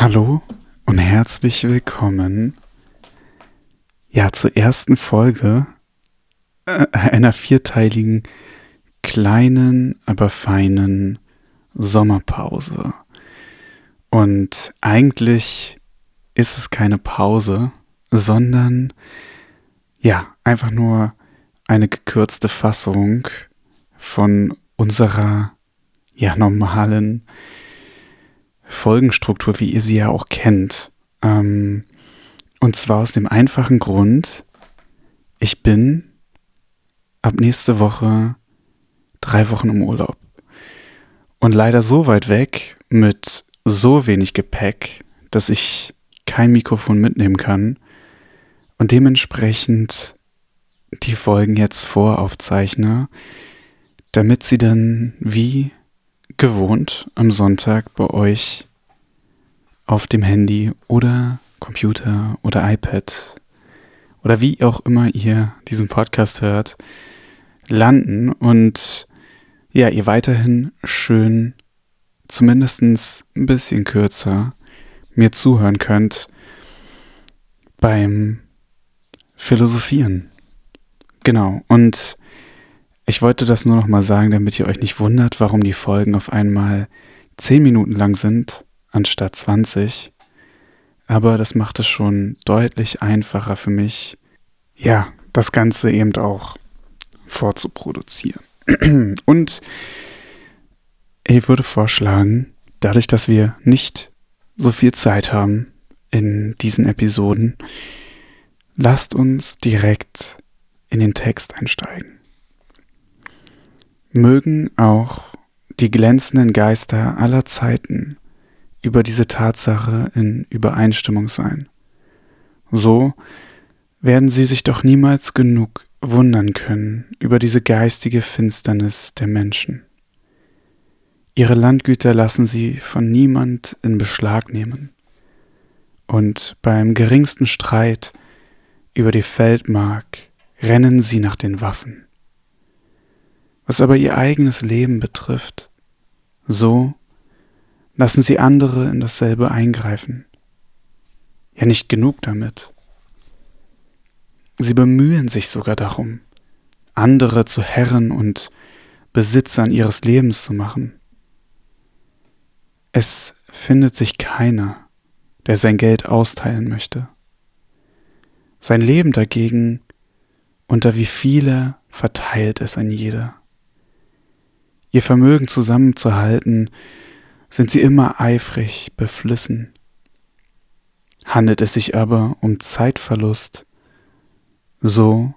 Hallo und herzlich willkommen ja zur ersten Folge äh, einer vierteiligen kleinen, aber feinen Sommerpause. Und eigentlich ist es keine Pause, sondern ja, einfach nur eine gekürzte Fassung von unserer ja normalen Folgenstruktur, wie ihr sie ja auch kennt. Ähm, und zwar aus dem einfachen Grund, ich bin ab nächste Woche drei Wochen im Urlaub. Und leider so weit weg mit so wenig Gepäck, dass ich kein Mikrofon mitnehmen kann und dementsprechend die Folgen jetzt voraufzeichne, damit sie dann wie gewohnt am Sonntag bei euch auf dem Handy oder Computer oder iPad oder wie auch immer ihr diesen Podcast hört, landen und ja, ihr weiterhin schön, zumindest ein bisschen kürzer, mir zuhören könnt beim Philosophieren. Genau, und ich wollte das nur noch mal sagen, damit ihr euch nicht wundert, warum die Folgen auf einmal 10 Minuten lang sind, anstatt 20. Aber das macht es schon deutlich einfacher für mich, ja, das Ganze eben auch vorzuproduzieren. Und ich würde vorschlagen, dadurch, dass wir nicht so viel Zeit haben in diesen Episoden, lasst uns direkt in den Text einsteigen mögen auch die glänzenden Geister aller Zeiten über diese Tatsache in Übereinstimmung sein. So werden sie sich doch niemals genug wundern können über diese geistige Finsternis der Menschen. Ihre Landgüter lassen sie von niemand in Beschlag nehmen. Und beim geringsten Streit über die Feldmark rennen sie nach den Waffen. Was aber ihr eigenes Leben betrifft, so lassen sie andere in dasselbe eingreifen. Ja nicht genug damit. Sie bemühen sich sogar darum, andere zu Herren und Besitzern ihres Lebens zu machen. Es findet sich keiner, der sein Geld austeilen möchte. Sein Leben dagegen, unter wie viele verteilt es ein jeder ihr Vermögen zusammenzuhalten, sind sie immer eifrig beflissen. Handelt es sich aber um Zeitverlust, so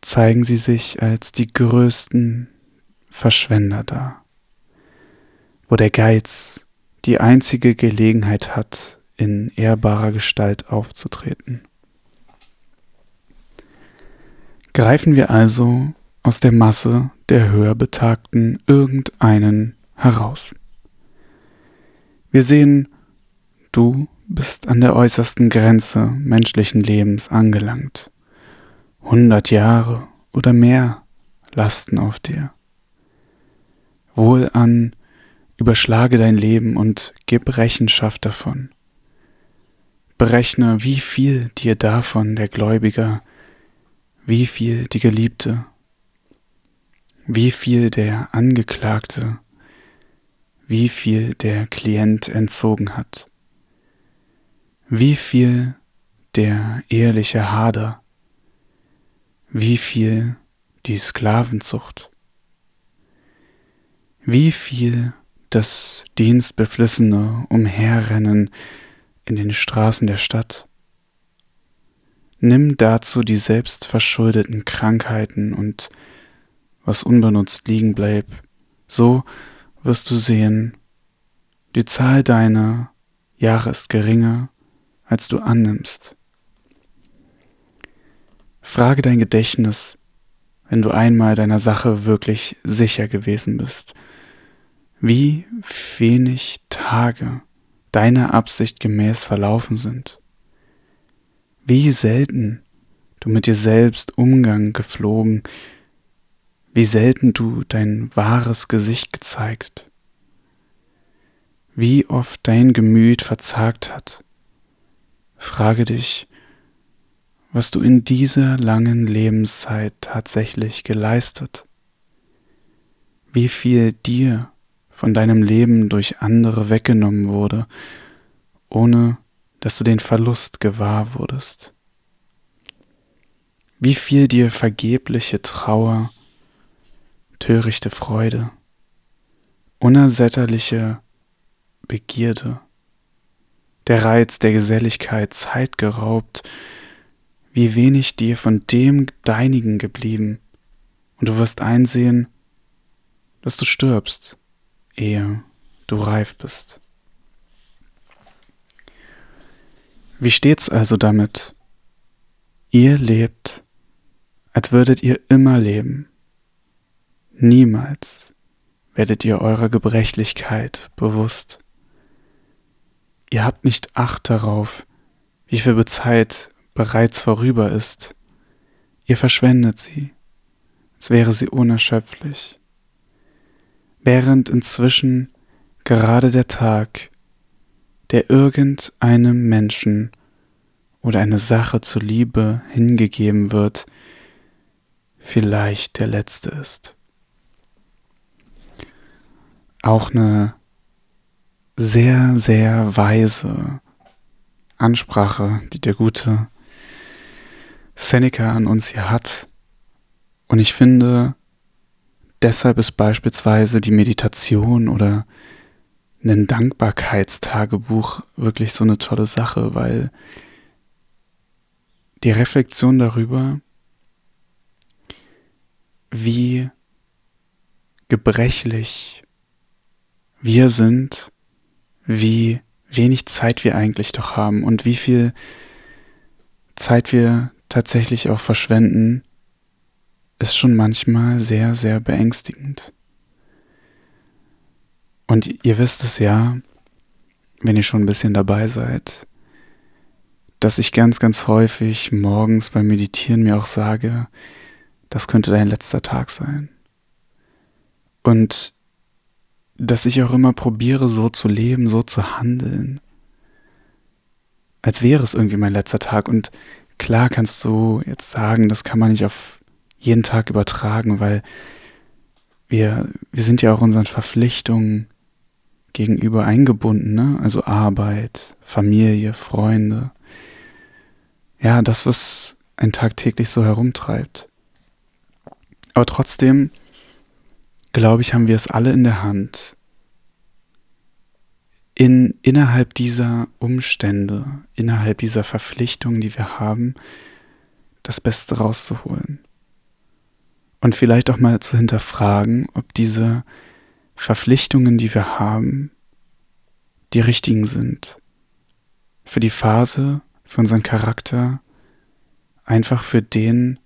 zeigen sie sich als die größten Verschwender dar, wo der Geiz die einzige Gelegenheit hat, in ehrbarer Gestalt aufzutreten. Greifen wir also aus der Masse der Höherbetagten irgendeinen heraus. Wir sehen, du bist an der äußersten Grenze menschlichen Lebens angelangt. Hundert Jahre oder mehr lasten auf dir. Wohl an, überschlage dein Leben und gib Rechenschaft davon. Berechne, wie viel dir davon der Gläubiger, wie viel die Geliebte wie viel der Angeklagte, wie viel der Klient entzogen hat, wie viel der ehrliche Hader, wie viel die Sklavenzucht, wie viel das dienstbeflissene Umherrennen in den Straßen der Stadt. Nimm dazu die selbstverschuldeten Krankheiten und was unbenutzt liegen bleibt, so wirst du sehen, die Zahl deiner Jahre ist geringer, als du annimmst. Frage dein Gedächtnis, wenn du einmal deiner Sache wirklich sicher gewesen bist, wie wenig Tage deiner Absicht gemäß verlaufen sind, wie selten du mit dir selbst Umgang geflogen, wie selten du dein wahres Gesicht gezeigt, wie oft dein Gemüt verzagt hat. Frage dich, was du in dieser langen Lebenszeit tatsächlich geleistet, wie viel dir von deinem Leben durch andere weggenommen wurde, ohne dass du den Verlust gewahr wurdest, wie viel dir vergebliche Trauer, törichte Freude, unersätterliche Begierde, der Reiz der Geselligkeit Zeit geraubt, wie wenig dir von dem Deinigen geblieben, und du wirst einsehen, dass du stirbst, ehe du reif bist. Wie steht's also damit? Ihr lebt, als würdet ihr immer leben. Niemals werdet ihr eurer Gebrechlichkeit bewusst. Ihr habt nicht Acht darauf, wie viel Zeit bereits vorüber ist. Ihr verschwendet sie, als wäre sie unerschöpflich. Während inzwischen gerade der Tag, der irgendeinem Menschen oder eine Sache zur Liebe hingegeben wird, vielleicht der letzte ist. Auch eine sehr, sehr weise Ansprache, die der gute Seneca an uns hier hat. Und ich finde, deshalb ist beispielsweise die Meditation oder ein Dankbarkeitstagebuch wirklich so eine tolle Sache, weil die Reflexion darüber, wie gebrechlich wir sind, wie wenig Zeit wir eigentlich doch haben und wie viel Zeit wir tatsächlich auch verschwenden, ist schon manchmal sehr, sehr beängstigend. Und ihr wisst es ja, wenn ihr schon ein bisschen dabei seid, dass ich ganz, ganz häufig morgens beim Meditieren mir auch sage, das könnte dein letzter Tag sein. Und dass ich auch immer probiere, so zu leben, so zu handeln, als wäre es irgendwie mein letzter Tag. Und Klar kannst du jetzt sagen, das kann man nicht auf jeden Tag übertragen, weil wir, wir sind ja auch unseren Verpflichtungen gegenüber eingebunden, ne? Also Arbeit, Familie, Freunde. Ja, das, was ein tagtäglich so herumtreibt. Aber trotzdem, glaube ich, haben wir es alle in der Hand, in, innerhalb dieser Umstände, innerhalb dieser Verpflichtungen, die wir haben, das Beste rauszuholen. Und vielleicht auch mal zu hinterfragen, ob diese Verpflichtungen, die wir haben, die richtigen sind. Für die Phase, für unseren Charakter, einfach für den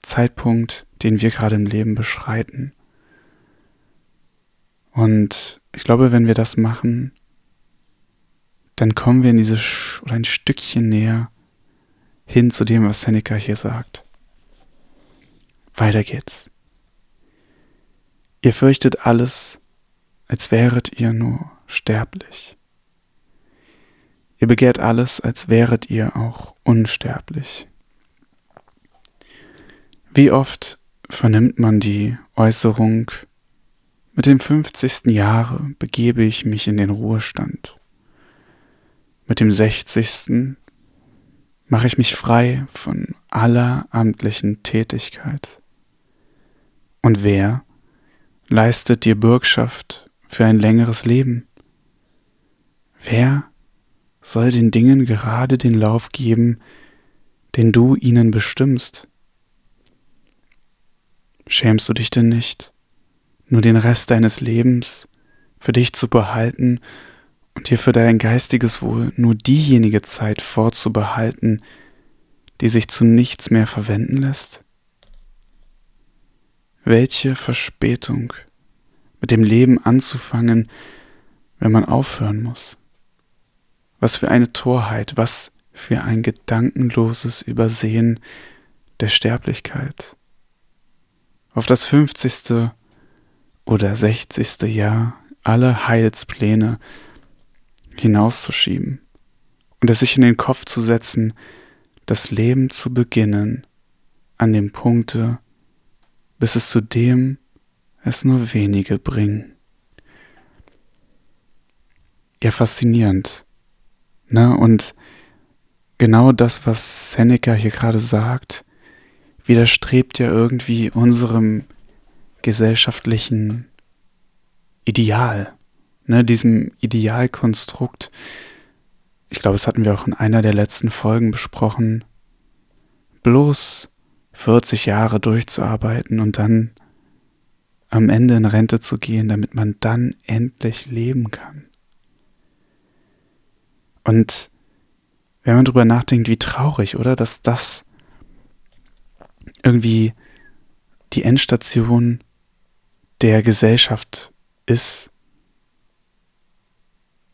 Zeitpunkt, den wir gerade im Leben beschreiten. Und ich glaube, wenn wir das machen, dann kommen wir in diese Sch oder ein Stückchen näher hin zu dem, was Seneca hier sagt. Weiter geht's. Ihr fürchtet alles, als wäret ihr nur sterblich. Ihr begehrt alles, als wäret ihr auch unsterblich. Wie oft vernimmt man die Äußerung, mit dem 50. Jahre begebe ich mich in den Ruhestand mit dem 60. mache ich mich frei von aller amtlichen Tätigkeit. Und wer leistet dir Bürgschaft für ein längeres Leben? Wer soll den Dingen gerade den Lauf geben, den du ihnen bestimmst? Schämst du dich denn nicht, nur den Rest deines Lebens für dich zu behalten und dir für dein geistiges Wohl nur diejenige Zeit vorzubehalten, die sich zu nichts mehr verwenden lässt? Welche Verspätung, mit dem Leben anzufangen, wenn man aufhören muss? Was für eine Torheit, was für ein gedankenloses Übersehen der Sterblichkeit. Auf das fünfzigste oder sechzigste Jahr alle Heilspläne hinauszuschieben und es sich in den Kopf zu setzen, das Leben zu beginnen an dem Punkte, bis es zu dem es nur wenige bringen. Ja, faszinierend. Ne? Und genau das, was Seneca hier gerade sagt, widerstrebt ja irgendwie unserem gesellschaftlichen Ideal, ne, diesem Idealkonstrukt. Ich glaube, das hatten wir auch in einer der letzten Folgen besprochen. Bloß 40 Jahre durchzuarbeiten und dann am Ende in Rente zu gehen, damit man dann endlich leben kann. Und wenn man drüber nachdenkt, wie traurig, oder? Dass das irgendwie die Endstation der Gesellschaft ist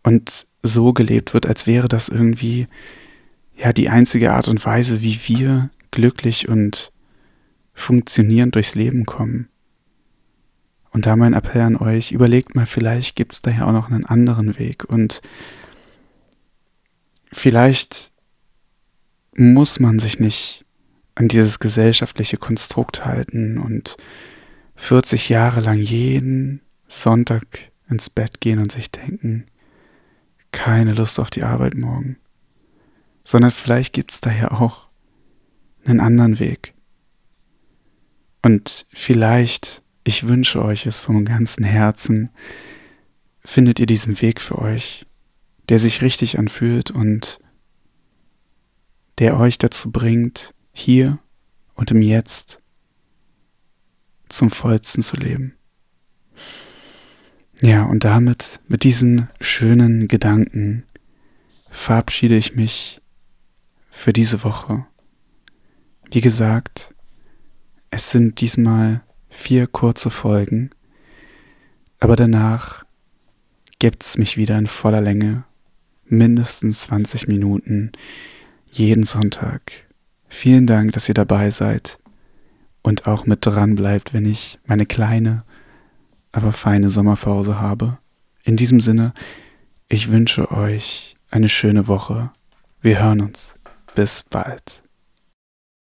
und so gelebt wird, als wäre das irgendwie ja die einzige Art und Weise, wie wir glücklich und funktionierend durchs Leben kommen. Und da mein Appell an euch, überlegt mal, vielleicht gibt es daher auch noch einen anderen Weg und vielleicht muss man sich nicht an dieses gesellschaftliche Konstrukt halten und 40 Jahre lang jeden Sonntag ins Bett gehen und sich denken, keine Lust auf die Arbeit morgen, sondern vielleicht gibt es daher auch einen anderen Weg. Und vielleicht, ich wünsche euch es vom ganzen Herzen, findet ihr diesen Weg für euch, der sich richtig anfühlt und der euch dazu bringt, hier und im Jetzt zum vollsten zu leben. Ja, und damit, mit diesen schönen Gedanken, verabschiede ich mich für diese Woche. Wie gesagt, es sind diesmal vier kurze Folgen, aber danach gibt es mich wieder in voller Länge, mindestens 20 Minuten, jeden Sonntag. Vielen Dank, dass ihr dabei seid und auch mit dran bleibt, wenn ich meine kleine aber feine Sommerpause habe. In diesem Sinne, ich wünsche euch eine schöne Woche. Wir hören uns. Bis bald.